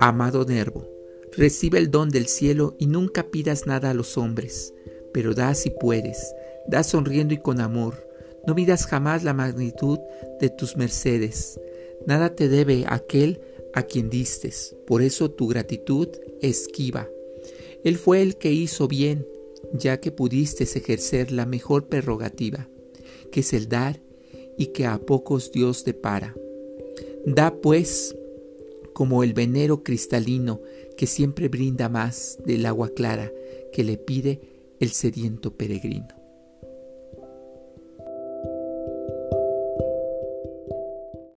Amado Nervo, recibe el don del cielo y nunca pidas nada a los hombres, pero da si puedes, da sonriendo y con amor. No midas jamás la magnitud de tus mercedes. Nada te debe aquel a quien distes, por eso tu gratitud esquiva. Él fue el que hizo bien, ya que pudiste ejercer la mejor prerrogativa, que es el dar y que a pocos Dios depara. Da pues como el venero cristalino que siempre brinda más del agua clara que le pide el sediento peregrino.